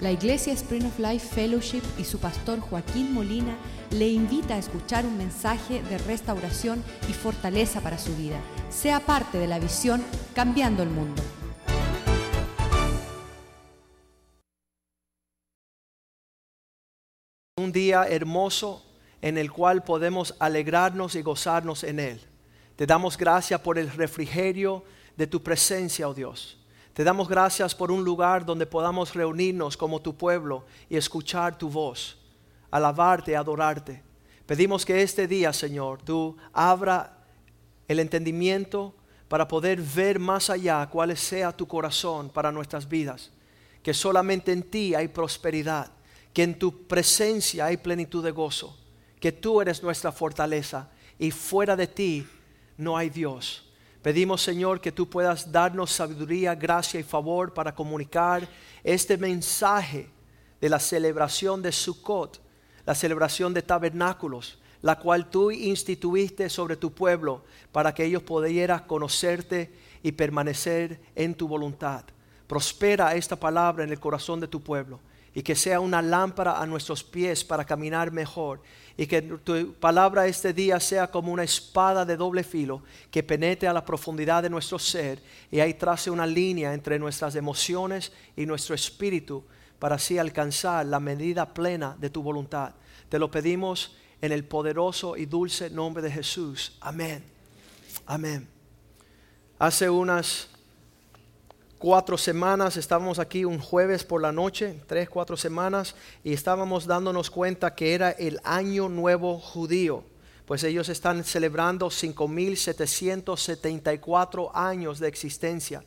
La Iglesia Spring of Life Fellowship y su pastor Joaquín Molina le invita a escuchar un mensaje de restauración y fortaleza para su vida. Sea parte de la visión Cambiando el Mundo. Un día hermoso en el cual podemos alegrarnos y gozarnos en Él. Te damos gracias por el refrigerio de tu presencia, oh Dios. Te damos gracias por un lugar donde podamos reunirnos como tu pueblo y escuchar tu voz, alabarte, adorarte. Pedimos que este día, Señor, tú abra el entendimiento para poder ver más allá cuál sea tu corazón para nuestras vidas. Que solamente en ti hay prosperidad, que en tu presencia hay plenitud de gozo, que tú eres nuestra fortaleza y fuera de ti no hay Dios. Pedimos, Señor, que tú puedas darnos sabiduría, gracia y favor para comunicar este mensaje de la celebración de Sukkot, la celebración de tabernáculos, la cual tú instituiste sobre tu pueblo para que ellos pudieran conocerte y permanecer en tu voluntad. Prospera esta palabra en el corazón de tu pueblo y que sea una lámpara a nuestros pies para caminar mejor y que tu palabra este día sea como una espada de doble filo que penetre a la profundidad de nuestro ser y ahí trace una línea entre nuestras emociones y nuestro espíritu para así alcanzar la medida plena de tu voluntad. Te lo pedimos en el poderoso y dulce nombre de Jesús. Amén. Amén. Hace unas cuatro semanas, estábamos aquí un jueves por la noche, tres, cuatro semanas, y estábamos dándonos cuenta que era el año nuevo judío, pues ellos están celebrando 5.774 años de existencia.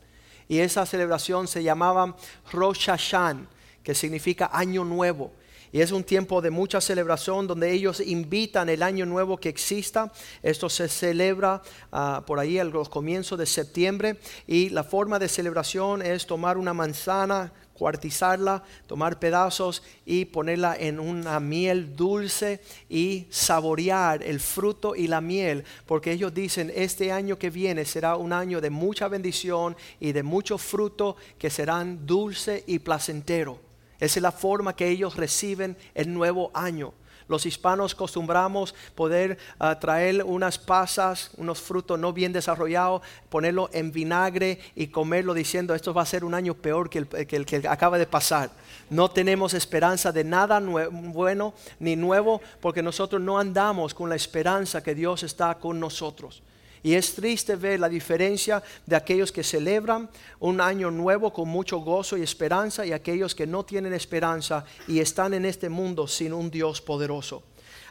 Y esa celebración se llamaba Rosh Hashan, que significa año nuevo. Y es un tiempo de mucha celebración donde ellos invitan el año nuevo que exista. Esto se celebra ah, por ahí a los comienzos de septiembre. Y la forma de celebración es tomar una manzana, cuartizarla, tomar pedazos y ponerla en una miel dulce y saborear el fruto y la miel, porque ellos dicen, este año que viene será un año de mucha bendición y de mucho fruto que serán dulce y placentero. Esa es la forma que ellos reciben el nuevo año. Los hispanos acostumbramos poder ah, traer unas pasas, unos frutos no bien desarrollados, ponerlo en vinagre y comerlo diciendo esto va a ser un año peor que el que, el que acaba de pasar. No tenemos esperanza de nada bueno ni nuevo porque nosotros no andamos con la esperanza que Dios está con nosotros. Y es triste ver la diferencia de aquellos que celebran un año nuevo con mucho gozo y esperanza y aquellos que no tienen esperanza y están en este mundo sin un Dios poderoso.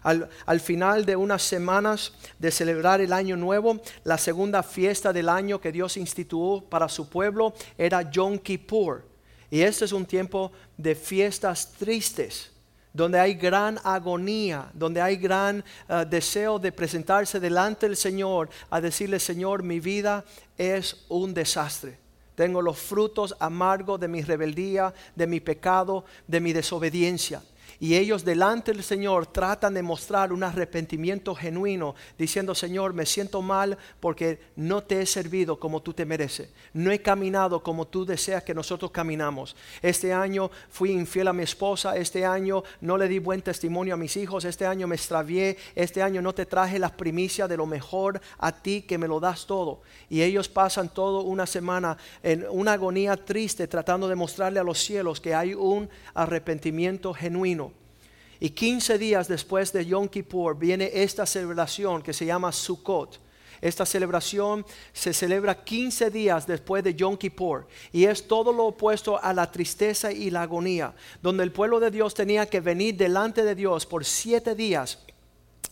Al, final de unas semanas de celebrar el año nuevo, la segunda fiesta del año que Dios instituyó para su pueblo era Yom Kippur. Y este es un tiempo de fiestas tristes donde hay gran agonía, donde hay gran eh, deseo de presentarse delante del Señor a decirle, Señor, mi vida es un desastre. Tengo los frutos amargos de mi rebeldía, de mi pecado, de mi desobediencia. Y ellos delante del Señor tratan de mostrar un arrepentimiento genuino, diciendo, Señor, me siento mal porque no te he servido como tú te mereces. No he caminado como tú deseas que nosotros caminamos. Este año fui infiel a mi esposa, este año no le di buen testimonio a mis hijos, este año me extravié, este año no te traje las primicias de lo mejor a ti que me lo das todo. Y ellos pasan toda una semana en una agonía triste tratando de mostrarle a los cielos que hay un arrepentimiento genuino. Y 15 días después de Yom Kippur viene esta celebración que se llama Sukkot. Esta celebración se celebra 15 días después de Yom Kippur y es todo lo opuesto a la tristeza y la agonía, donde el pueblo de Dios tenía que venir delante de Dios por siete días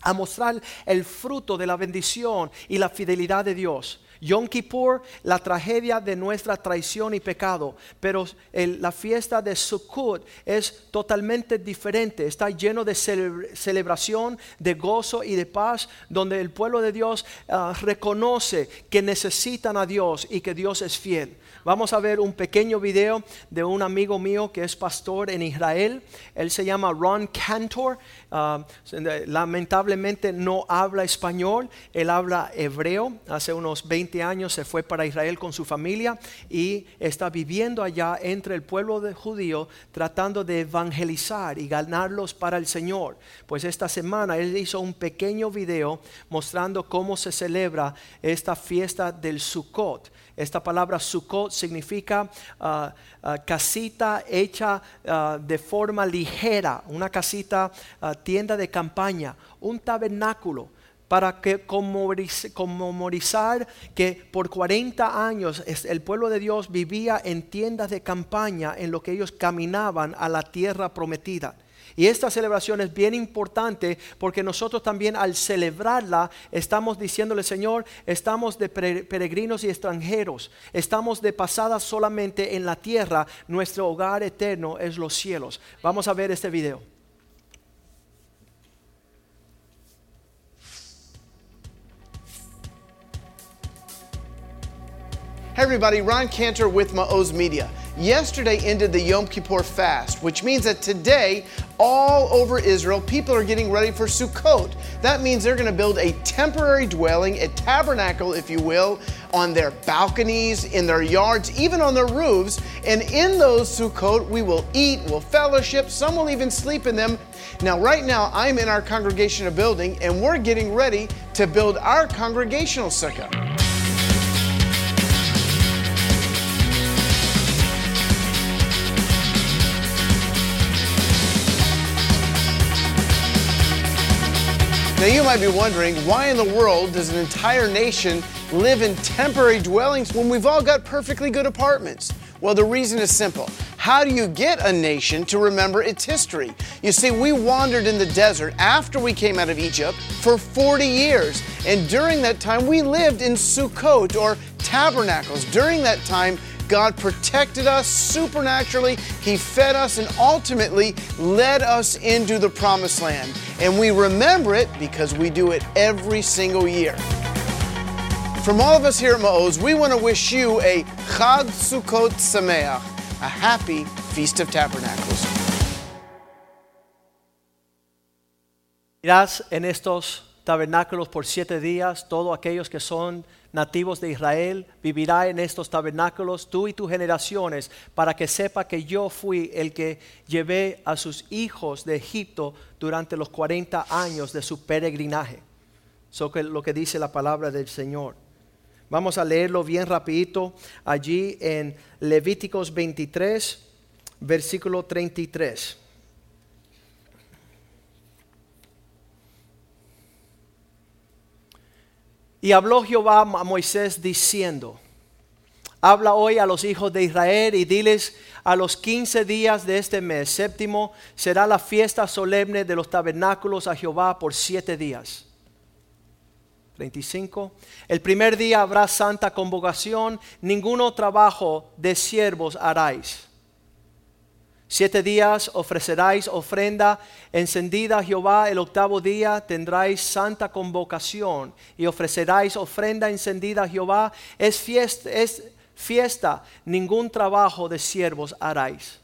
a mostrar el fruto de la bendición y la fidelidad de Dios. Yom Kippur, la tragedia de nuestra traición y pecado, pero la fiesta de Sukkot es totalmente diferente, está lleno de celebración, de gozo y de paz, donde el pueblo de Dios ah, reconoce que necesitan a Dios y que Dios es fiel Vamos a ver un pequeño video de un amigo mío que es pastor en Israel. Él se llama Ron Cantor. Uh, lamentablemente no habla español, él habla hebreo. Hace unos 20 años se fue para Israel con su familia y está viviendo allá entre el pueblo de judío tratando de evangelizar y ganarlos para el Señor. Pues esta semana él hizo un pequeño video mostrando cómo se celebra esta fiesta del Sukkot. Esta palabra Sukkot significa ah, ah, casita hecha ah, de forma ligera, una casita, tienda de campaña, un tabernáculo para que conmemorizar que por 40 años el pueblo de Dios vivía en tiendas de campaña en lo que ellos caminaban a la tierra prometida. Y esta celebración es bien importante porque nosotros también al celebrarla estamos diciéndole, Señor, estamos de peregrinos y extranjeros, estamos de pasada solamente en la tierra, nuestro hogar eterno es los cielos. Vamos a ver este video. Hey everybody, Ron Cantor with Ma'oz Media. Yesterday ended the Yom Kippur fast, which means that today, all over Israel, people are getting ready for Sukkot. That means they're going to build a temporary dwelling, a tabernacle, if you will, on their balconies, in their yards, even on their roofs. And in those Sukkot, we will eat, we'll fellowship, some will even sleep in them. Now, right now, I'm in our congregational building, and we're getting ready to build our congregational sukkah. Now, you might be wondering why in the world does an entire nation live in temporary dwellings when we've all got perfectly good apartments? Well, the reason is simple. How do you get a nation to remember its history? You see, we wandered in the desert after we came out of Egypt for 40 years. And during that time, we lived in Sukkot or tabernacles. During that time, God protected us supernaturally, He fed us, and ultimately led us into the promised land. And we remember it because we do it every single year. From all of us here at Ma'oz, we want to wish you a Chag Sukkot Sameach, a happy Feast of Tabernacles. Irás en estos tabernáculos por siete días, todos aquellos que son nativos de Israel, vivirá en estos tabernáculos tú y tus generaciones, para que sepa que yo fui el que llevé a sus hijos de Egipto durante los 40 años de su peregrinaje. Eso es lo que dice la palabra del Señor. Vamos a leerlo bien rapidito allí en Levíticos 23, versículo 33. Y habló Jehová a Moisés diciendo, habla hoy a los hijos de Israel y diles, a los quince días de este mes séptimo será la fiesta solemne de los tabernáculos a Jehová por siete días. 35. El primer día habrá santa convocación, ninguno trabajo de siervos haráis. Siete días ofreceráis ofrenda encendida a Jehová, el octavo día tendráis santa convocación y ofreceráis ofrenda encendida a Jehová. Es fiesta, es fiesta, ningún trabajo de siervos haráis.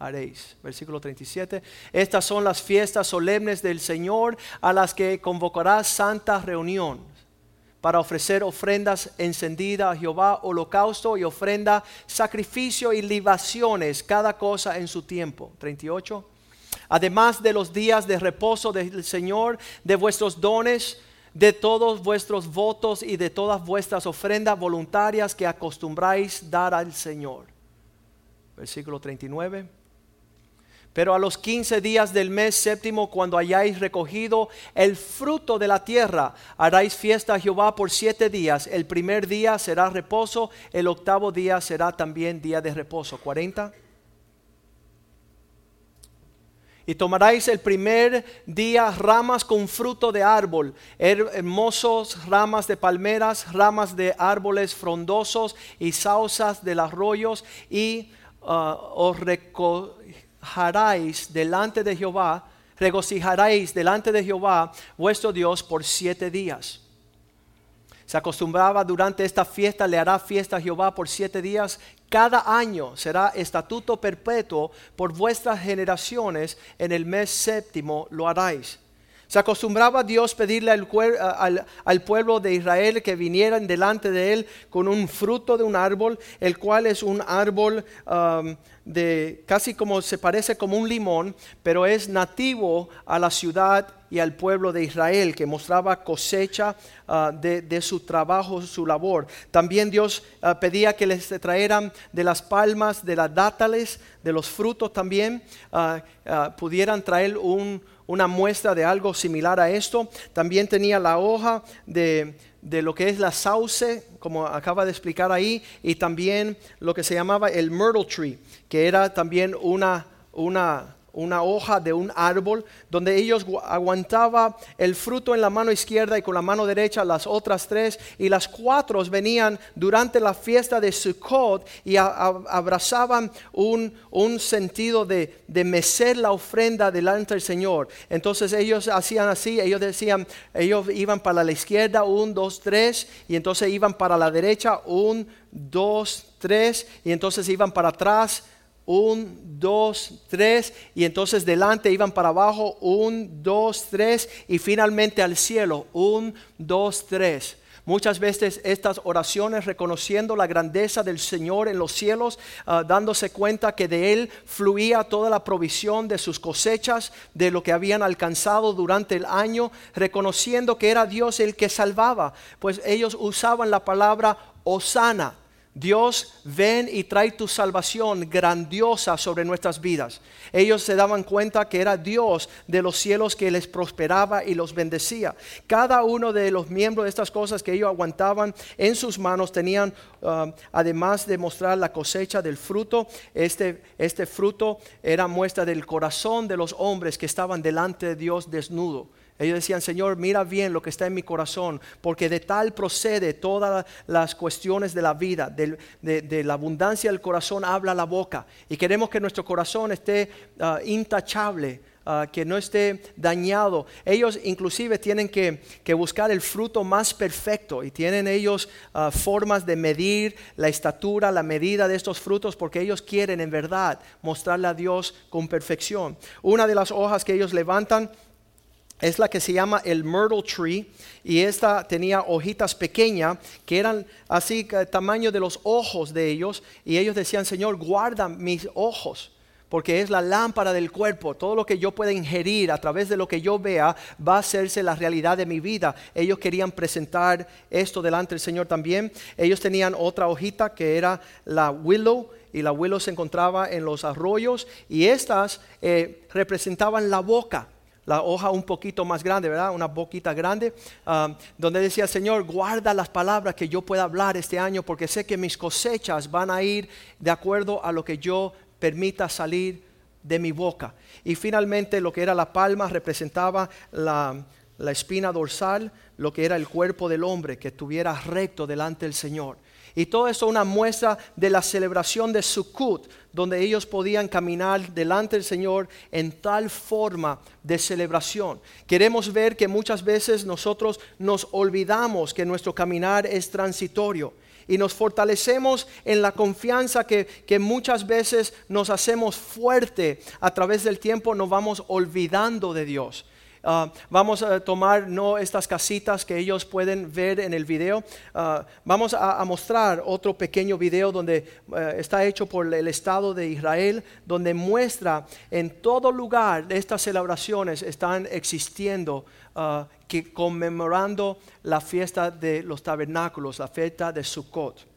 Haréis. Versículo 37. Estas son las fiestas solemnes del Señor a las que convocará santa reunión para ofrecer ofrendas encendidas a Jehová, holocausto y ofrenda, sacrificio y libaciones, cada cosa en su tiempo. 38. Además de los días de reposo del Señor, de vuestros dones, de todos vuestros votos y de todas vuestras ofrendas voluntarias que acostumbráis dar al Señor. Versículo 39. Pero a los quince días del mes séptimo, cuando hayáis recogido el fruto de la tierra, haráis fiesta a Jehová por siete días. El primer día será reposo, el octavo día será también día de reposo. 40. Y tomaréis el primer día ramas con fruto de árbol, hermosos ramas de palmeras, ramas de árboles frondosos y sausas de los arroyos, y uh, os regocijaréis delante de Jehová, regocijaréis delante de Jehová vuestro Dios por siete días. Se acostumbraba durante esta fiesta, le hará fiesta a Jehová por siete días. Cada año será estatuto perpetuo por vuestras generaciones. En el mes séptimo lo haráis. Se acostumbraba Dios pedirle al, al- pueblo de Israel que vinieran delante de él con un fruto de un árbol, el cual es un árbol um, de casi como se parece como un limón, pero es nativo a la ciudad y al pueblo de Israel, que mostraba cosecha ah, de, de su trabajo, su labor. También Dios ah, pedía que les trajeran de las palmas, de las dátales, de los frutos también, ah, pudieran traer un, una muestra de algo similar a esto. También tenía la hoja de, de lo que es la sauce, como acaba de explicar ahí, y también lo que se llamaba el myrtle tree, que era también una, una, una hoja de un árbol, donde ellos gu- aguantaba el fruto en la mano izquierda y con la mano derecha las otras tres, y las cuatro venían durante la fiesta de Sukkot y abrazaban un, un sentido de, de mecer la ofrenda delante del Señor. Entonces ellos hacían así, ellos decían, ellos iban para la izquierda, un, dos, tres, y entonces iban para la derecha, un, dos, tres, y entonces iban para atrás, un, dos, tres, y entonces delante iban para abajo, un, dos, tres, y finalmente al cielo, un, dos, tres. Muchas veces estas oraciones reconociendo la grandeza del Señor en los cielos, ah, dándose cuenta que de Él fluía toda la provisión de sus cosechas, de lo que habían alcanzado durante el año, reconociendo que era Dios el que salvaba, pues ellos usaban la palabra Osana. Dios, ven y trae tu salvación grandiosa sobre nuestras vidas. Ellos se daban cuenta que era Dios de los cielos que les prosperaba y los bendecía. Cada uno de los miembros de estas cosas que ellos aguantaban en sus manos tenían, um, además de mostrar la cosecha del fruto, este, este fruto era muestra del corazón de los hombres que estaban delante de Dios desnudo. Ellos decían, Señor, mira bien lo que está en mi corazón, porque de tal procede todas las cuestiones de la vida, de, de la abundancia del corazón habla la boca. Y queremos que nuestro corazón esté ah, intachable, ah, que no esté dañado. Ellos inclusive tienen que, que buscar el fruto más perfecto y tienen ellos ah, formas de medir la estatura, la medida de estos frutos, porque ellos quieren en verdad mostrarle a Dios con perfección. Una de las hojas que ellos levantan es la que se llama el myrtle tree y esta tenía hojitas pequeñas que eran así tamaño de los ojos de ellos y ellos decían Señor guarda mis ojos porque es la lámpara del cuerpo. Todo lo que yo pueda ingerir a través de lo que yo vea va a hacerse la realidad de mi vida. Ellos querían presentar esto delante del Señor también. Ellos tenían otra hojita que era la willow y la willow se encontraba en los arroyos y estas eh, representaban la boca la hoja un poquito más grande, ¿verdad? Una boquita grande, ah, donde decía, Señor, guarda las palabras que yo pueda hablar este año, porque sé que mis cosechas van a ir de acuerdo a lo que yo permita salir de mi boca. Y finalmente lo que era la palma representaba la, la espina dorsal, lo que era el cuerpo del hombre, que estuviera recto delante del Señor. Y todo eso una muestra de la celebración de Sukkot, donde ellos podían caminar delante del Señor en tal forma de celebración. Queremos ver que muchas veces nosotros nos olvidamos que nuestro caminar es transitorio y nos fortalecemos en la confianza que, que muchas veces nos hacemos fuerte a través del tiempo, nos vamos olvidando de Dios. Ah, vamos a tomar no estas casitas que ellos pueden ver en el video. Ah, vamos a, mostrar otro pequeño video donde eh, está hecho por el Estado de Israel, donde muestra en todo lugar estas celebraciones están existiendo, ah, que conmemorando la fiesta de los tabernáculos, la fiesta de Sukkot.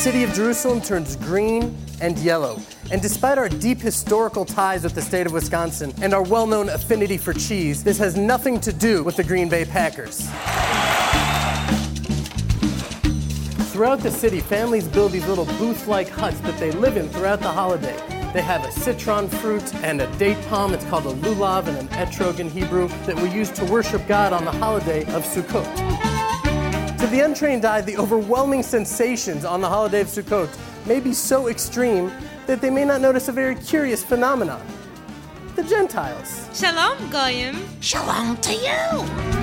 City of Jerusalem turns green and yellow. And despite our deep historical ties with the state of Wisconsin and our well known affinity for cheese, this has nothing to do with the Green Bay Packers. Throughout the city, families build these little booth like huts that they live in throughout the holiday. They have a citron fruit and a date palm. It's called a lulav and an etrog in Hebrew that we use to worship God on the holiday of Sukkot. To the untrained eye, the overwhelming sensations on the holiday of Sukkot may be so extreme that they may not notice a very curious phenomenon. The Gentiles. Shalom, Goyim. Shalom to you.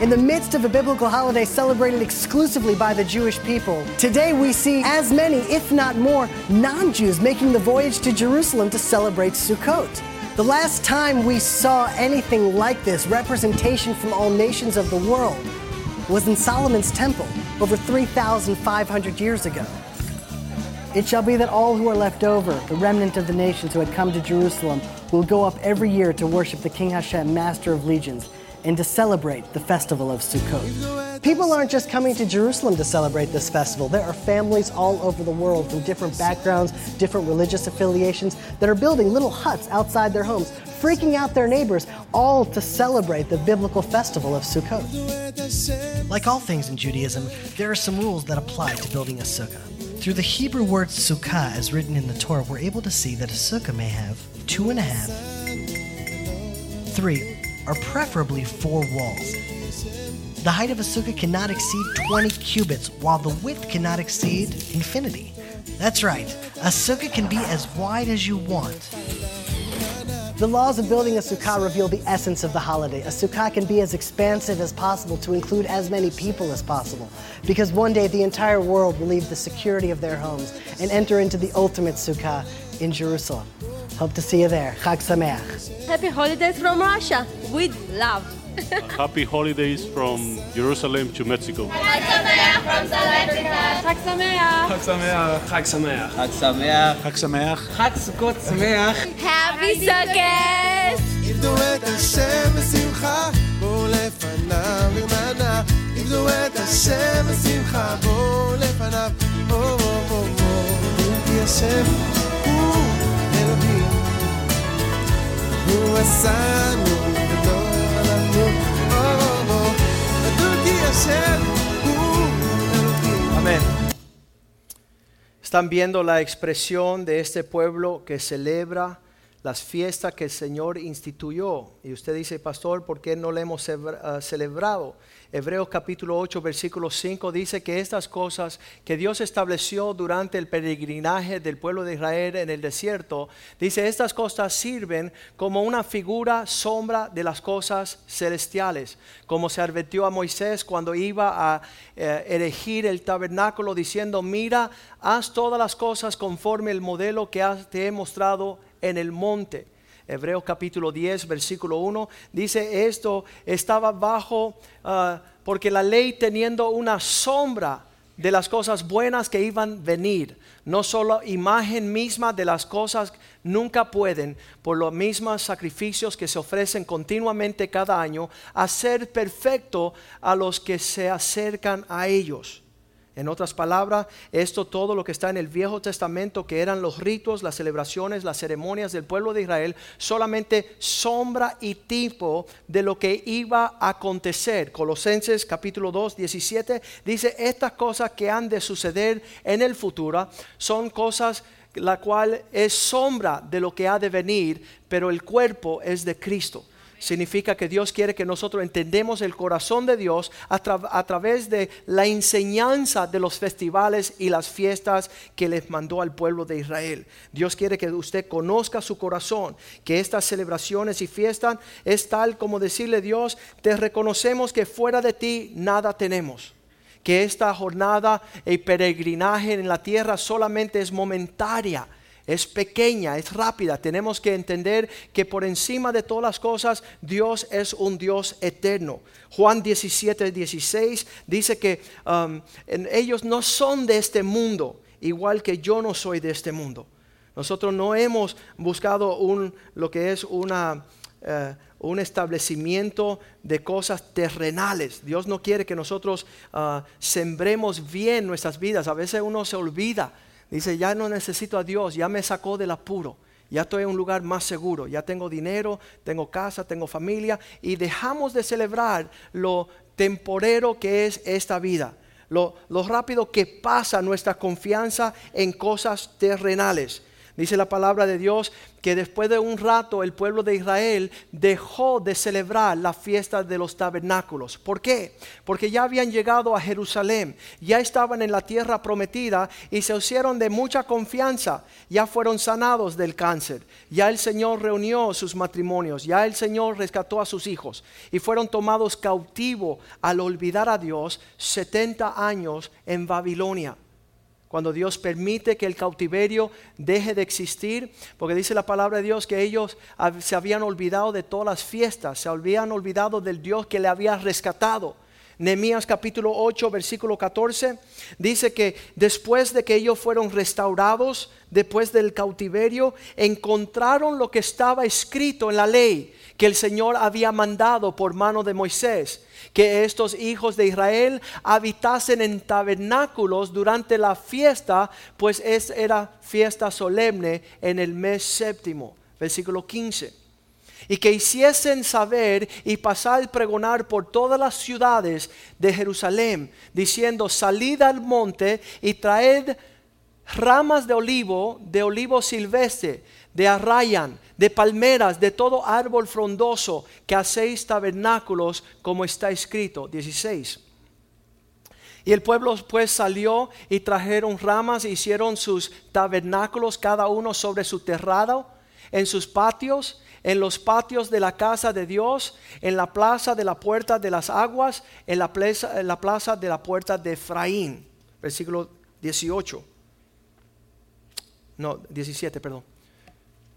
in the midst of a biblical holiday celebrated exclusively by the Jewish people. Today we see as many, if not more, non Jews making the voyage to Jerusalem to celebrate Sukkot. The last time we saw anything like this, representation from all nations of the world, was in Solomon's temple over 3,500 years ago. It shall be that all who are left over, the remnant of the nations who had come to Jerusalem, will go up every year to worship the King Hashem, Master of Legions and to celebrate the festival of Sukkot. People aren't just coming to Jerusalem to celebrate this festival. There are families all over the world from different backgrounds, different religious affiliations that are building little huts outside their homes, freaking out their neighbors, all to celebrate the biblical festival of Sukkot. Like all things in Judaism, there are some rules that apply to building a sukkah. Through the Hebrew word sukkah as written in the Torah, we're able to see that a sukkah may have two and a half, three, or preferably four walls. The height of a sukkah cannot exceed 20 cubits, while the width cannot exceed infinity. That's right, a sukkah can be as wide as you want. The laws of building a sukkah reveal the essence of the holiday. A sukkah can be as expansive as possible to include as many people as possible, because one day the entire world will leave the security of their homes and enter into the ultimate sukkah in Jerusalem. Hope to see you there. Chag Sameach. Happy holidays from Russia with love. Happy holidays from Jerusalem to Mexico. Chag Sameach from South Africa. Chag Sameach. חג שמח. חג שמח. חג שמח. חג שמח. חג סוכות שמח. Happy Sukkot. עבדו את השם בשמחה, בואו לפניו ברננה. עבדו את השם בשמחה, בואו לפניו. או, או, או, או, השם הוא אלוהים. הוא עשנו Amén. Están viendo la expresión de este pueblo que celebra las fiestas que el Señor instituyó. Y usted dice, pastor, ¿por qué no le hemos ah, celebrado? Hebreos capítulo 8, versículo 5 dice que estas cosas que Dios estableció durante el peregrinaje del pueblo de Israel en el desierto, dice, estas cosas sirven como una figura, sombra de las cosas celestiales, como se advirtió a Moisés cuando iba a eh, erigir el tabernáculo diciendo, mira, haz todas las cosas conforme el modelo que has- te he mostrado en el monte. Hebreos capítulo 10, versículo 1, dice esto estaba bajo, ah, porque la ley teniendo una sombra de las cosas buenas que iban a venir, no solo imagen misma de las cosas nunca pueden, por los mismos sacrificios que se ofrecen continuamente cada año, hacer perfecto a los que se acercan a ellos. En otras palabras, esto todo lo que está en el Viejo Testamento, que eran los ritos, las celebraciones, las ceremonias del pueblo de Israel, solamente sombra y tipo de lo que iba a acontecer. Colosenses capítulo 2, 17 dice, estas cosas que han de suceder en el futuro son cosas la cual es sombra de lo que ha de venir, pero el cuerpo es de Cristo significa que Dios quiere que nosotros entendemos el corazón de Dios a, tra- a través de la enseñanza de los festivales y las fiestas que les mandó al pueblo de Israel. Dios quiere que usted conozca su corazón, que estas celebraciones y fiestas es tal como decirle Dios, te reconocemos que fuera de ti nada tenemos que esta jornada y peregrinaje en la tierra solamente es momentaria, es pequeña, es rápida. Tenemos que entender que por encima de todas las cosas Dios es un Dios eterno. Juan 17, 16 dice que um, ellos no son de este mundo, igual que yo no soy de este mundo. Nosotros no hemos buscado un, lo que es una, eh, un establecimiento de cosas terrenales. Dios no quiere que nosotros ah, sembremos bien nuestras vidas. A veces uno se olvida. Dice, ya no necesito a Dios, ya me sacó del apuro. Ya estoy en un lugar más seguro, ya tengo dinero, tengo casa, tengo familia y dejamos de celebrar lo temporero que es esta vida lo, lo rápido que pasa nuestra confianza en cosas terrenales. Dice la palabra de Dios que después de un rato el pueblo de Israel dejó de celebrar la fiesta de los tabernáculos. ¿Por qué? Porque ya habían llegado a Jerusalén, ya estaban en la tierra prometida y se hicieron de mucha confianza, ya fueron sanados del cáncer, ya el Señor reunió sus matrimonios, ya el Señor rescató a sus hijos y fueron tomados cautivo al olvidar a Dios 70 años en Babilonia cuando Dios permite que el cautiverio deje de existir, porque dice la palabra de Dios que ellos se habían olvidado de todas las fiestas, se habían olvidado del Dios que le había rescatado. Nehemías capítulo 8, versículo 14, dice que después de que ellos fueron restaurados, después del cautiverio, encontraron lo que estaba escrito en la ley que el Señor había mandado por mano de Moisés que estos hijos de Israel habitasen en tabernáculos durante la fiesta, pues es, era fiesta solemne en el mes séptimo. Versículo 15 y que hiciesen saber y pasar pregonar por todas las ciudades de Jerusalén, diciendo, salid al monte y traed ramas de olivo, de olivo silvestre, de arrayan, de palmeras, de todo árbol frondoso, que hacéis tabernáculos, como está escrito. 16. Y el pueblo pues salió y trajeron ramas e hicieron sus tabernáculos, cada uno sobre su terrado, en sus patios, en los patios de la casa de Dios, en la plaza de la puerta de las aguas, en la plaza, de la puerta de Efraín. Versículo 18. No, 17, perdón.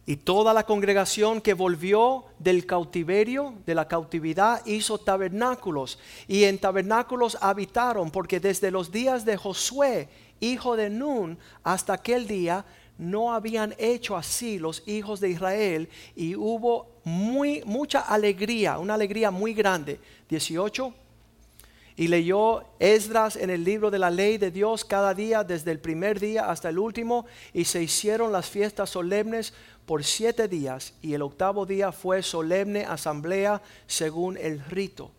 Y toda la congregación que volvió del cautiverio, de la cautividad, hizo tabernáculos. Y en tabernáculos habitaron, porque desde los días de Josué, hijo de Nun, hasta aquel día, no habían hecho así los hijos de Israel. Y hubo muy, mucha alegría, una alegría muy grande. 18 y leyó Esdras en el libro de la ley de Dios cada día, desde el primer día hasta el último, y se hicieron las fiestas solemnes por siete días, y el octavo día fue solemne asamblea según el rito.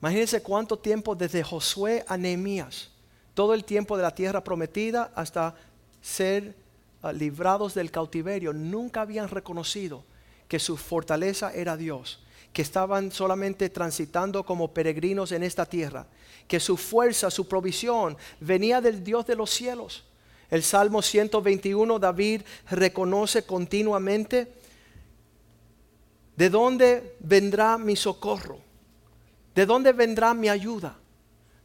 Imagínense cuánto tiempo desde Josué a Nehemías, todo el tiempo de la tierra prometida hasta ser ah, librados del cautiverio, nunca habían reconocido que su fortaleza era Dios que estaban solamente transitando como peregrinos en esta tierra, que su fuerza, su provisión venía del Dios de los cielos. El Salmo 121, David reconoce continuamente, ¿de dónde vendrá mi socorro? ¿De dónde vendrá mi ayuda?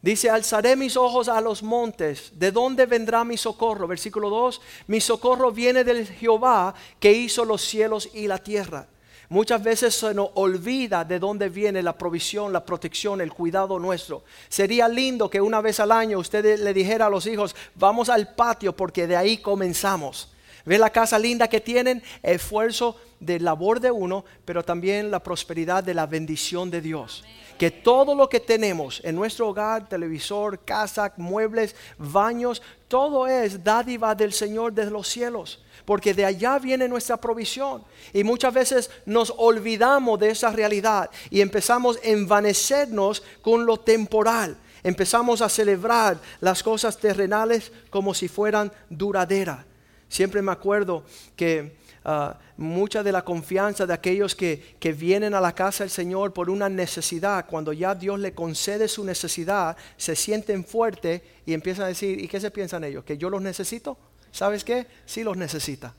Dice, alzaré mis ojos a los montes. ¿De dónde vendrá mi socorro? Versículo 2, mi socorro viene del Jehová que hizo los cielos y la tierra. Muchas veces se nos olvida de dónde viene la provisión, la protección, el cuidado nuestro. Sería lindo que una vez al año usted le dijera a los hijos, vamos al patio porque de ahí comenzamos. Ve la casa linda que tienen, esfuerzo de labor de uno, pero también la prosperidad de la bendición de Dios. Que todo lo que tenemos en nuestro hogar, televisor, casa, muebles, baños, todo es dádiva del Señor desde los cielos porque de allá viene nuestra provisión. Y muchas veces nos olvidamos de esa realidad y empezamos a envanecernos con lo temporal. Empezamos a celebrar las cosas terrenales como si fueran duraderas. Siempre me acuerdo que ah, mucha de la confianza de aquellos que, que, vienen a la casa del Señor por una necesidad, cuando ya Dios le concede su necesidad, se sienten fuertes y empiezan a decir, ¿y qué se piensan ellos? ¿Que yo los necesito? ¿Sabes qué? Sí los necesita.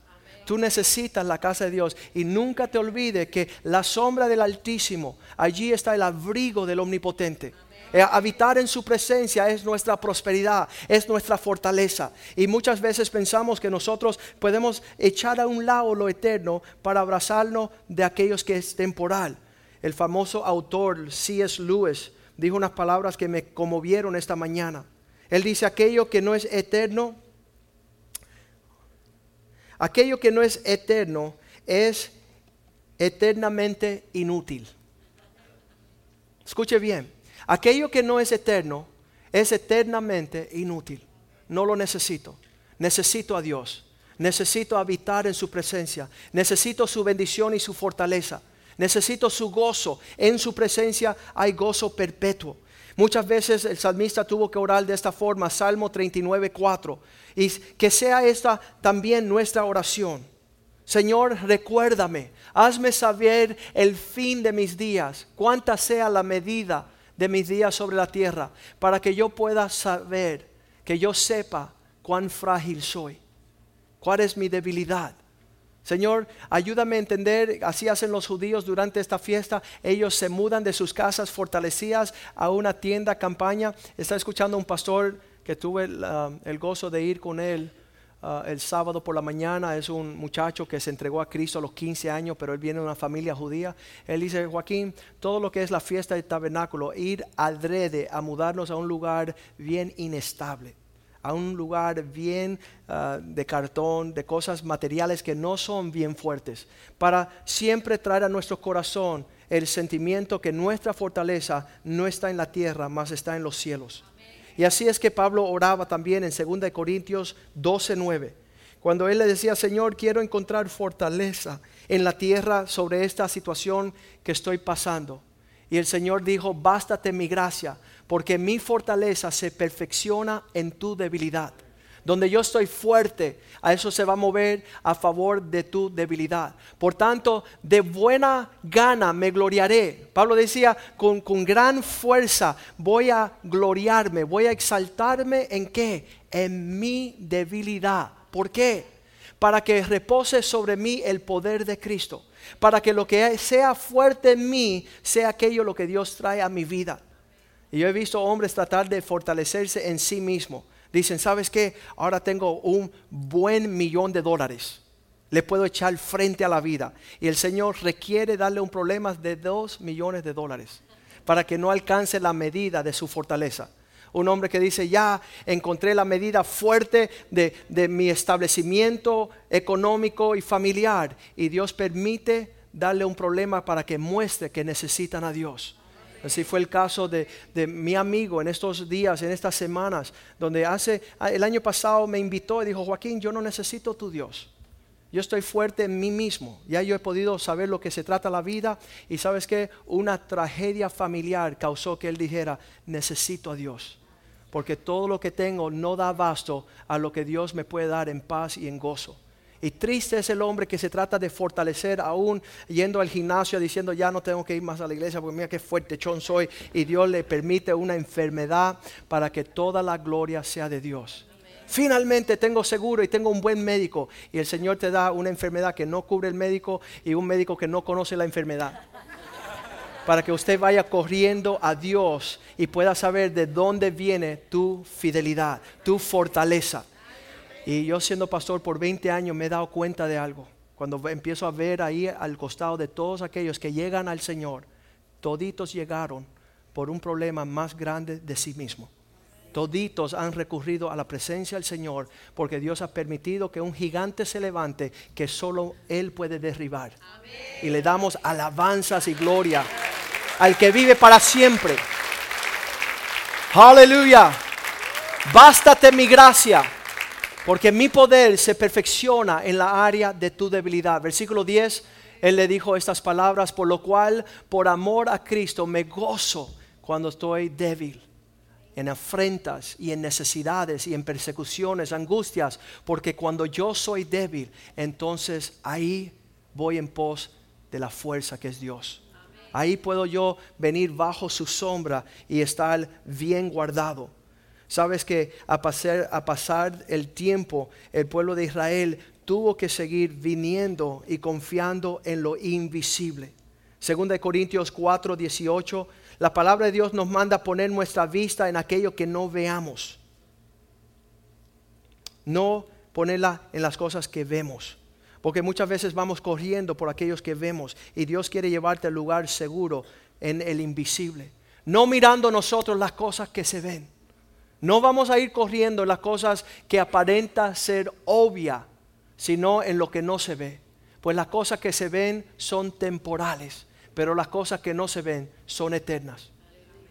Tú necesitas la casa de Dios y nunca te olvides que la sombra del Altísimo, allí está el abrigo del Omnipotente. Eh, habitar en su presencia es nuestra prosperidad, es nuestra fortaleza. Y muchas veces pensamos que nosotros podemos echar a un lado lo eterno para abrazarnos de aquellos que es temporal. El famoso autor C.S. Lewis dijo unas palabras que me conmovieron esta mañana. Él dice, aquello que no es eterno Aquello que no es eterno es eternamente inútil. Escuche bien, aquello que no es eterno es eternamente inútil. No lo necesito. Necesito a Dios. Necesito habitar en su presencia. Necesito su bendición y su fortaleza. Necesito su gozo. En su presencia hay gozo perpetuo. Muchas veces el salmista tuvo que orar de esta forma, Salmo 39, 4. Y que sea esta también nuestra oración. Señor, recuérdame, hazme saber el fin de mis días, cuánta sea la medida de mis días sobre la tierra, para que yo pueda saber, que yo sepa cuán frágil soy, cuál es mi debilidad. Señor, ayúdame a entender, así hacen los judíos durante esta fiesta, ellos se mudan de sus casas fortalecidas a una tienda campaña. Está escuchando un pastor que tuve el, gozo de ir con él uh, el sábado por la mañana, es un muchacho que se entregó a Cristo a los 15 años, pero él viene de una familia judía. Él dice, Joaquín, todo lo que es la fiesta del tabernáculo, ir adrede a mudarnos a un lugar bien inestable a un lugar bien uh, de cartón, de cosas materiales que no son bien fuertes, para siempre traer a nuestro corazón el sentimiento que nuestra fortaleza no está en la tierra, más está en los cielos. Y así es que Pablo oraba también en 2 Corintios 12:9. Cuando él le decía, Señor, quiero encontrar fortaleza en la tierra sobre esta situación que estoy pasando. Y el Señor dijo, bástate mi gracia, porque mi fortaleza se perfecciona en tu debilidad. Donde yo estoy fuerte, a eso se va a mover a favor de tu debilidad. Por tanto, de buena gana me gloriaré. Pablo decía, con, con gran fuerza voy a gloriarme, voy a exaltarme en qué? En mi debilidad. ¿Por qué? Para que repose sobre mí el poder de Cristo. Para que lo que sea fuerte en mí sea aquello lo que Dios trae a mi vida. Y yo he visto hombres tratar de fortalecerse en sí mismo. Dicen, ¿sabes qué? Ahora tengo un buen millón de dólares. Le puedo echar frente a la vida. Y el Señor requiere darle un problema de dos millones de dólares para que no alcance la medida de su fortaleza. Un hombre que dice, ya encontré la medida fuerte de, de mi establecimiento económico y familiar. Y Dios permite darle un problema para que muestre que necesitan a Dios. Así fue el caso de, mi amigo en estos días, en estas semanas, donde hace el año pasado me invitó y dijo, Joaquín, yo no necesito tu Dios. Yo estoy fuerte en mí mismo. Ya yo he podido saber lo que se trata la vida. Y sabes que una tragedia familiar causó que él dijera, necesito a Dios. Porque todo lo que tengo no da abasto a lo que Dios me puede dar en paz y en gozo. Y triste es el hombre que se trata de fortalecer aún yendo al gimnasio diciendo ya no tengo que ir más a la iglesia porque mira qué fuerte chon soy. Y Dios le permite una enfermedad para que toda la gloria sea de Dios. Finalmente tengo seguro y tengo un buen médico. Y el Señor te da una enfermedad que no cubre el médico y un médico que no conoce la enfermedad. Para que usted vaya corriendo a Dios y pueda saber de dónde viene tu fidelidad, tu fortaleza. Y yo siendo pastor por 20 años me he dado cuenta de algo. Cuando empiezo a ver ahí al costado de todos aquellos que llegan al Señor, toditos llegaron por un problema más grande de sí mismo. Toditos han recurrido a la presencia del Señor porque Dios ha permitido que un gigante se levante que solo Él puede derribar. Y le damos alabanzas y gloria al que vive para siempre. Aleluya. Bástate mi gracia porque mi poder se perfecciona en la área de tu debilidad. Versículo 10, Él le dijo estas palabras, por lo cual, por amor a Cristo, me gozo cuando estoy débil, en afrentas y en necesidades y en persecuciones, angustias, porque cuando yo soy débil, entonces ahí voy en pos de la fuerza que es Dios. Ahí puedo yo venir bajo su sombra y estar bien guardado. Sabes que a pasar, a pasar el tiempo, el pueblo de Israel tuvo que seguir viniendo y confiando en lo invisible. Segunda de Corintios 4, 18, la palabra de Dios nos manda poner nuestra vista en aquello que no veamos. No ponerla en las cosas que vemos. Porque muchas veces vamos corriendo por aquellos que vemos y Dios quiere llevarte al lugar seguro en el invisible. No mirando nosotros las cosas que se ven. No vamos a ir corriendo en las cosas que aparenta ser obvia, sino en lo que no se ve. Pues las cosas que se ven son temporales, pero las cosas que no se ven son eternas.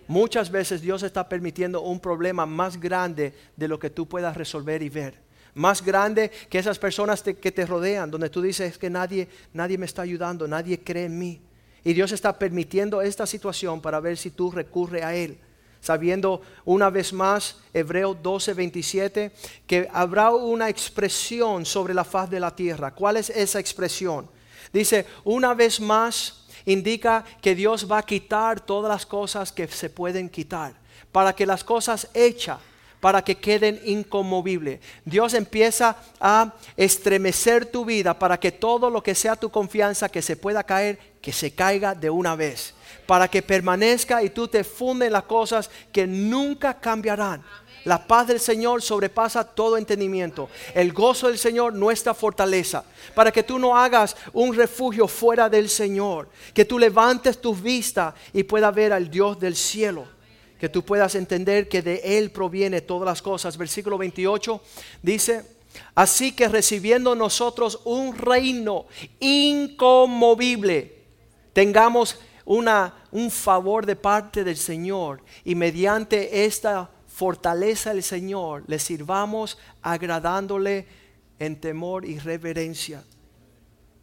Muchas veces Dios está permitiendo un problema más grande de lo que tú puedas resolver y ver. Más grande que esas personas que te rodean, donde tú dices que nadie, nadie me está ayudando, nadie cree en mí. Y Dios está permitiendo esta situación para ver si tú recurres a Él. Sabiendo una vez más, Hebreo 12, 27, que habrá una expresión sobre la faz de la tierra. ¿Cuál es esa expresión? Dice, una vez más indica que Dios va a quitar todas las cosas que se pueden quitar, para que las cosas hechas para que queden inconmovibles. Dios empieza a estremecer tu vida para que todo lo que sea tu confianza que se pueda caer, que se caiga de una vez. Para que permanezca y tú te fundes en las cosas que nunca cambiarán. La paz del Señor sobrepasa todo entendimiento. El gozo del Señor, nuestra fortaleza. Para que tú no hagas un refugio fuera del Señor. Que tú levantes tu vista y puedas ver al Dios del cielo. Que tú puedas entender que de Él proviene todas las cosas. Versículo 28 dice, así que recibiendo nosotros un reino inconmovible, tengamos una, un favor de parte del Señor y mediante esta fortaleza del Señor le sirvamos agradándole en temor y reverencia.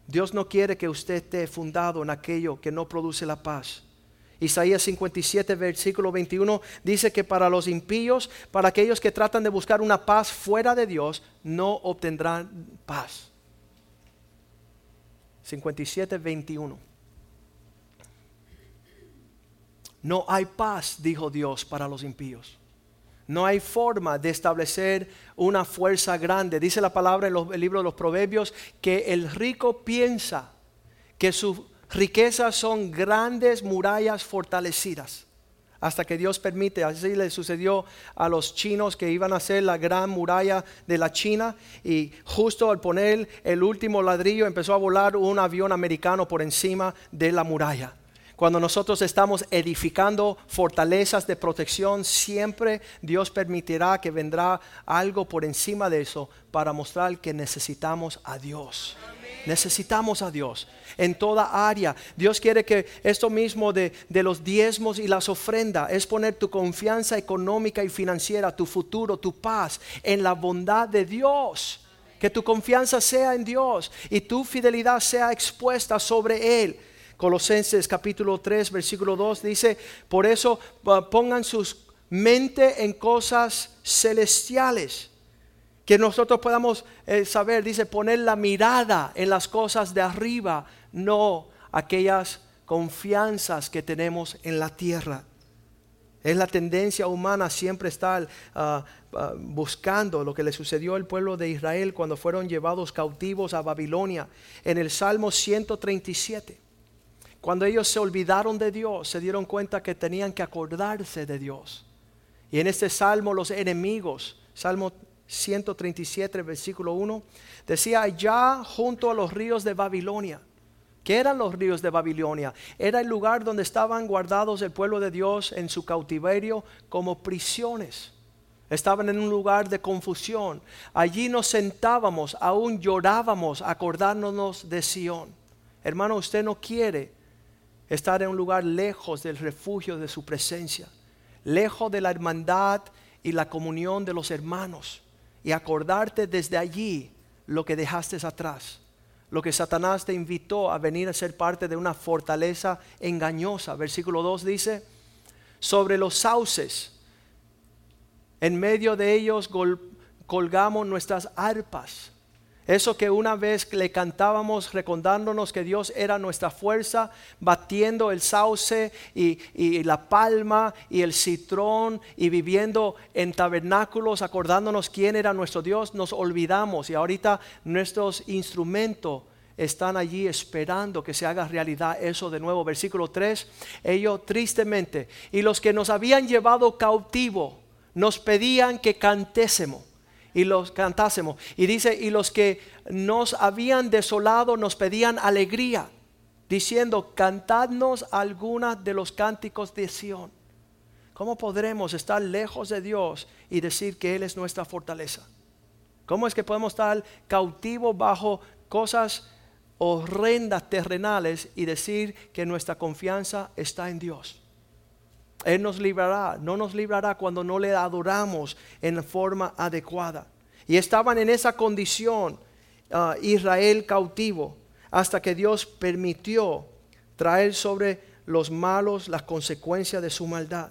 Dios no quiere que usted esté fundado en aquello que no produce la paz. Isaías 57, versículo 21 dice que para los impíos, para aquellos que tratan de buscar una paz fuera de Dios, no obtendrán paz. 57, 21. No hay paz, dijo Dios, para los impíos. No hay forma de establecer una fuerza grande. Dice la palabra en los el libro de los Proverbios que el rico piensa que sus riquezas son grandes murallas fortalecidas. Hasta que Dios permite, así le sucedió a los chinos que iban a hacer la gran muralla de la China y justo al poner el último ladrillo empezó a volar un avión americano por encima de la muralla. Cuando nosotros estamos edificando fortalezas de protección, siempre Dios permitirá que vendrá algo por encima de eso para mostrar que necesitamos a Dios. Necesitamos a Dios en toda área. Dios quiere que esto mismo de, de, los diezmos y las ofrendas es poner tu confianza económica y financiera, tu futuro, tu paz en la bondad de Dios. Que tu confianza sea en Dios y tu fidelidad sea expuesta sobre Él. Colosenses capítulo 3, versículo 2 dice, por eso pongan sus mente en cosas celestiales. Que nosotros podamos eh, saber, dice, poner la mirada en las cosas de arriba, no aquellas confianzas que tenemos en la tierra. Es la tendencia humana siempre estar uh, uh, buscando lo que le sucedió al pueblo de Israel cuando fueron llevados cautivos a Babilonia. En el Salmo 137 cuando ellos se olvidaron de Dios, se dieron cuenta que tenían que acordarse de Dios. Y en este salmo los enemigos, Salmo 137, versículo 1, decía, allá junto a los ríos de Babilonia. ¿Qué eran los ríos de Babilonia? Era el lugar donde estaban guardados el pueblo de Dios en su cautiverio como prisiones. Estaban en un lugar de confusión. Allí nos sentábamos, aún llorábamos acordándonos de Sión. Hermano, usted no quiere estar en un lugar lejos del refugio de su presencia, lejos de la hermandad y la comunión de los hermanos, y acordarte desde allí lo que dejaste atrás, lo que Satanás te invitó a venir a ser parte de una fortaleza engañosa. Versículo 2 dice, sobre los sauces, en medio de ellos colgamos nuestras arpas eso que una vez le cantábamos recordándonos que Dios era nuestra fuerza, batiendo el sauce y, y, la palma y el citrón y viviendo en tabernáculos, acordándonos quién era nuestro Dios, nos olvidamos y ahorita nuestros instrumentos están allí esperando que se haga realidad eso de nuevo. Versículo 3, ellos tristemente, y los que nos habían llevado cautivo, nos pedían que cantésemos y los cantásemos. Y dice, y los que nos habían desolado nos pedían alegría, diciendo, cantadnos algunas de los cánticos de Sión. ¿Cómo podremos estar lejos de Dios y decir que Él es nuestra fortaleza? ¿Cómo es que podemos estar cautivos bajo cosas horrendas terrenales y decir que nuestra confianza está en Dios? Él nos librará, no nos librará cuando no le adoramos en forma adecuada. Y estaban en esa condición uh, Israel cautivo hasta que Dios permitió traer sobre los malos las consecuencias de su maldad.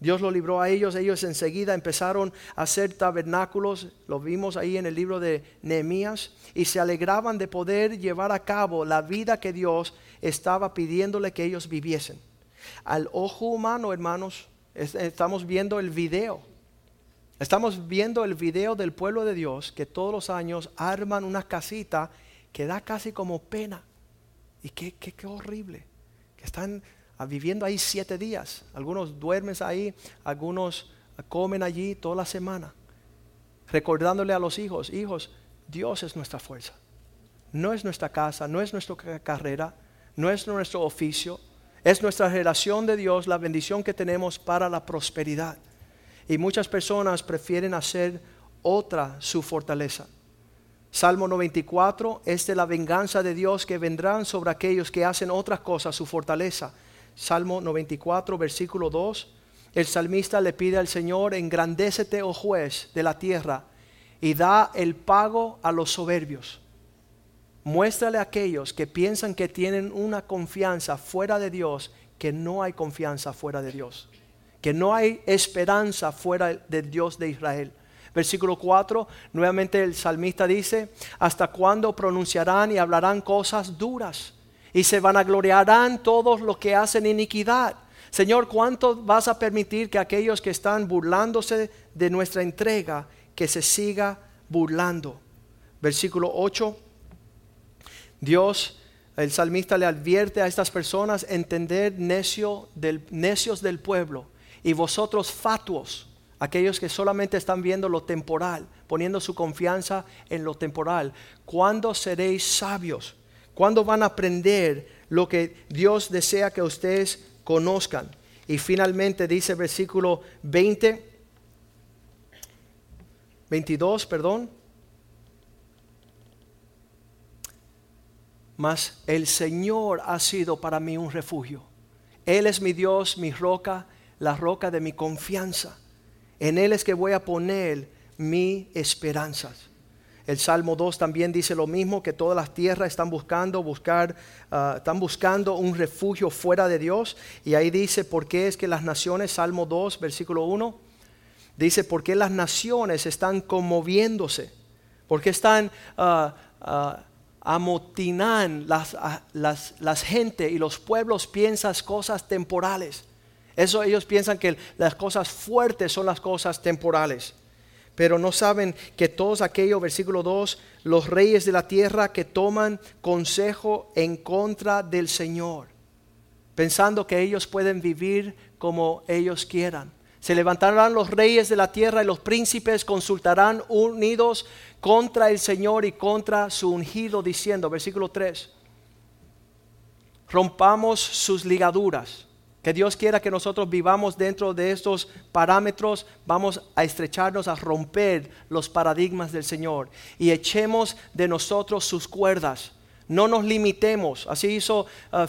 Dios lo libró a ellos, ellos enseguida empezaron a hacer tabernáculos, lo vimos ahí en el libro de Nehemías, y se alegraban de poder llevar a cabo la vida que Dios estaba pidiéndole que ellos viviesen. Al ojo humano, hermanos, estamos viendo el video. Estamos viendo el video del pueblo de Dios que todos los años arman una casita que da casi como pena. Y qué, qué, qué horrible. Que están viviendo ahí siete días. Algunos duermen ahí, algunos comen allí toda la semana. Recordándole a los hijos, hijos, Dios es nuestra fuerza. No es nuestra casa, no es nuestra carrera, no es nuestro oficio. Es nuestra relación de Dios, la bendición que tenemos para la prosperidad. Y muchas personas prefieren hacer otra su fortaleza. Salmo 94 es de la venganza de Dios que vendrán sobre aquellos que hacen otras cosas su fortaleza. Salmo 94, versículo 2, el salmista le pide al Señor, engrandécete, oh juez de la tierra, y da el pago a los soberbios. Muéstrale a aquellos que piensan que tienen una confianza fuera de Dios, que no hay confianza fuera de Dios, que no hay esperanza fuera del Dios de Israel. Versículo 4, nuevamente el salmista dice, ¿hasta cuándo pronunciarán y hablarán cosas duras? y se vanagloriarán todos los que hacen iniquidad. Señor, ¿cuánto vas a permitir que aquellos que están burlándose de nuestra entrega, que se siga burlando? Versículo 8. Dios, el salmista le advierte a estas personas entender necio del, necios del pueblo y vosotros fatuos, aquellos que solamente están viendo lo temporal, poniendo su confianza en lo temporal. ¿Cuándo seréis sabios? ¿Cuándo van a aprender lo que Dios desea que ustedes conozcan? Y finalmente dice versículo 20, 22, perdón. Mas el Señor ha sido para mí un refugio. Él es mi Dios, mi roca, la roca de mi confianza. En Él es que voy a poner mi esperanzas. El Salmo 2 también dice lo mismo, que todas las tierras están buscando, buscar, ah, están buscando un refugio fuera de Dios. Y ahí dice, ¿por qué es que las naciones, Salmo 2, versículo 1, dice, ¿por qué las naciones están conmoviéndose? ¿Por qué están uh, amotinan las, las, las gente y los pueblos piensan cosas temporales? Eso ellos piensan que las cosas fuertes son las cosas temporales pero no saben que todos aquellos, versículo 2, los reyes de la tierra que toman consejo en contra del Señor, pensando que ellos pueden vivir como ellos quieran. Se levantarán los reyes de la tierra y los príncipes consultarán unidos contra el Señor y contra su ungido, diciendo, versículo 3, rompamos sus ligaduras que Dios quiera que nosotros vivamos dentro de estos parámetros, vamos a estrecharnos, a romper los paradigmas del Señor y echemos de nosotros sus cuerdas. No nos limitemos. Así hizo uh,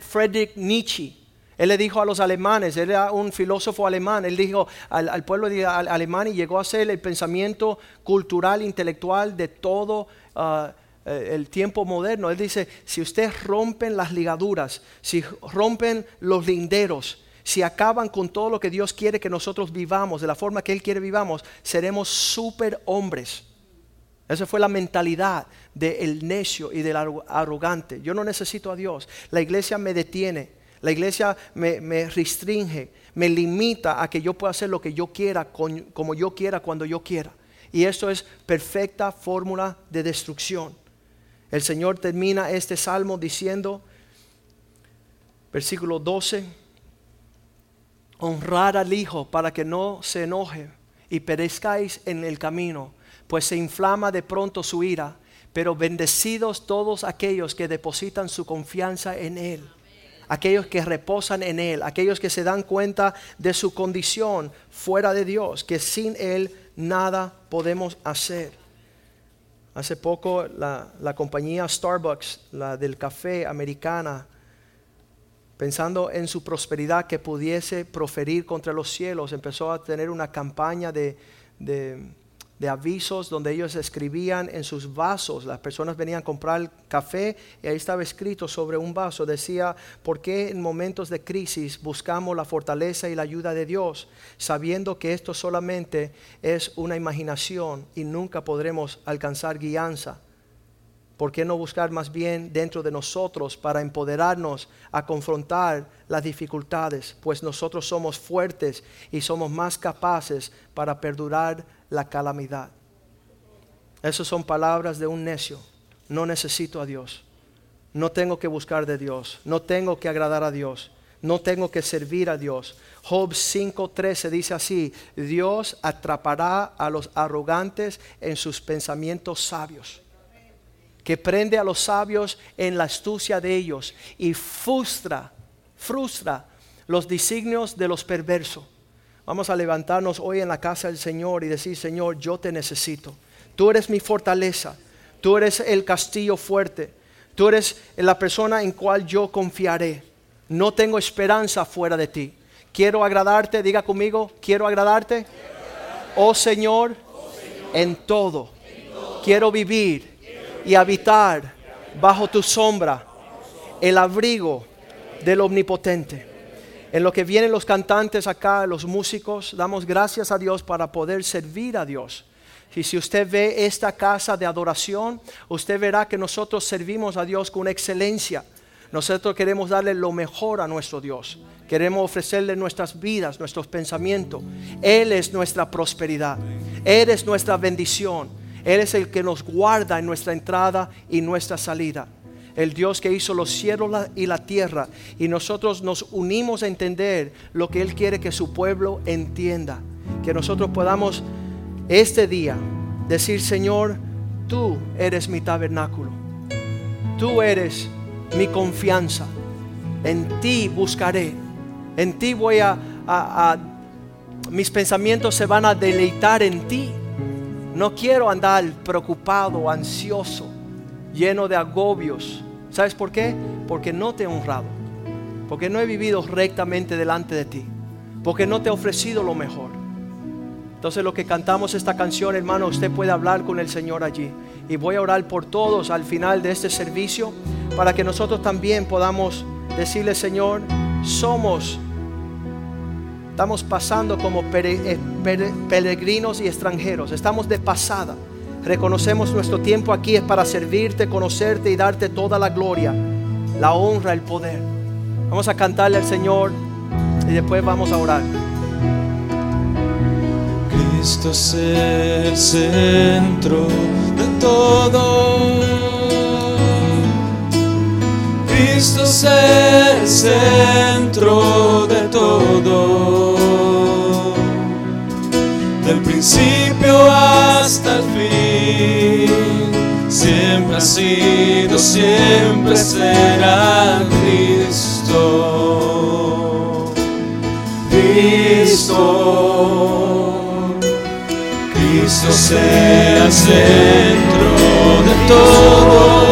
Friedrich Nietzsche. Él le dijo a los alemanes, él era un filósofo alemán, él dijo al, pueblo de, alemán y llegó a ser el pensamiento cultural, intelectual de todo. Uh, eh, el tiempo moderno. Él dice, si ustedes rompen las ligaduras, si rompen los linderos, si acaban con todo lo que Dios quiere que nosotros vivamos, de la forma que Él quiere vivamos, seremos super hombres. Esa fue la mentalidad del necio y del arrogante. Yo no necesito a Dios. La iglesia me detiene. La iglesia me, me restringe, me limita a que yo pueda hacer lo que yo quiera, como yo quiera, cuando yo quiera. Y esto es perfecta fórmula de destrucción. El Señor termina este salmo diciendo, versículo 12, honrar al Hijo para que no se enoje y perezcáis en el camino, pues se inflama de pronto su ira, pero bendecidos todos aquellos que depositan su confianza en Él, aquellos que reposan en Él, aquellos que se dan cuenta de su condición fuera de Dios, que sin Él nada podemos hacer. Hace poco la, compañía Starbucks, la del café americana, pensando en su prosperidad que pudiese proferir contra los cielos, empezó a tener una campaña de, de avisos donde ellos escribían en sus vasos. Las personas venían a comprar café y ahí estaba escrito sobre un vaso. Decía, ¿por qué en momentos de crisis buscamos la fortaleza y la ayuda de Dios, sabiendo que esto solamente es una imaginación y nunca podremos alcanzar guianza? ¿Por qué no buscar más bien dentro de nosotros para empoderarnos a confrontar las dificultades? Pues nosotros somos fuertes y somos más capaces para perdurar la calamidad. Esas son palabras de un necio. No necesito a Dios. No tengo que buscar de Dios. No tengo que agradar a Dios. No tengo que servir a Dios. Job 5:13 dice así, Dios atrapará a los arrogantes en sus pensamientos sabios que prende a los sabios en la astucia de ellos y frustra, frustra los designios de los perversos. Vamos a levantarnos hoy en la casa del Señor y decir, Señor, yo te necesito. Tú eres mi fortaleza. Tú eres el castillo fuerte. Tú eres la persona en cual yo confiaré. No tengo esperanza fuera de ti. Quiero agradarte, diga conmigo, quiero agradarte. Oh Señor, en todo. Quiero vivir y habitar bajo tu sombra, el abrigo del omnipotente. En lo que vienen los cantantes acá, los músicos, damos gracias a Dios para poder servir a Dios. Y si usted ve esta casa de adoración, usted verá que nosotros servimos a Dios con excelencia. Nosotros queremos darle lo mejor a nuestro Dios. Queremos ofrecerle nuestras vidas, nuestros pensamientos. Él es nuestra prosperidad. Él es nuestra bendición. Él es el que nos guarda en nuestra entrada y nuestra salida. El Dios que hizo los cielos y la tierra. Y nosotros nos unimos a entender lo que Él quiere que su pueblo entienda. Que nosotros podamos este día decir, Señor, tú eres mi tabernáculo. Tú eres mi confianza. En ti buscaré. En ti voy a, mis pensamientos se van a deleitar en ti. No quiero andar preocupado, ansioso, lleno de agobios. ¿Sabes por qué? Porque no te he honrado. Porque no he vivido rectamente delante de ti. Porque no te he ofrecido lo mejor. Entonces lo que cantamos esta canción, hermano, usted puede hablar con el Señor allí. Y voy a orar por todos al final de este servicio para que nosotros también podamos decirle, Señor, somos Estamos pasando como eh, peregrinos y extranjeros. Estamos de pasada. Reconocemos nuestro tiempo aquí es para servirte, conocerte y darte toda la gloria, la honra, el poder. Vamos a cantarle al Señor y después vamos a orar. Cristo es el centro de todo Cristo es el centro de todo, del principio sido, siempre será Cristo. Cristo, Cristo sea el centro de todo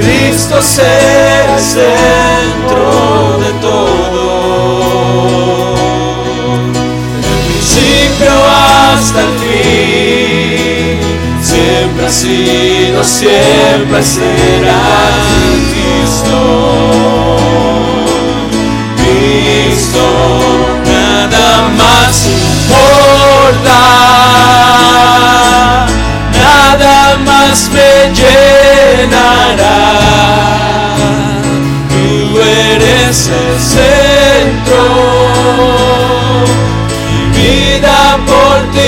Cristo sea el centro de todo. Del principio hasta el fin, sido, siempre será Cristo. Cristo, nada más importa, nada más me llenará. Tú eres el centro, mi vida por ti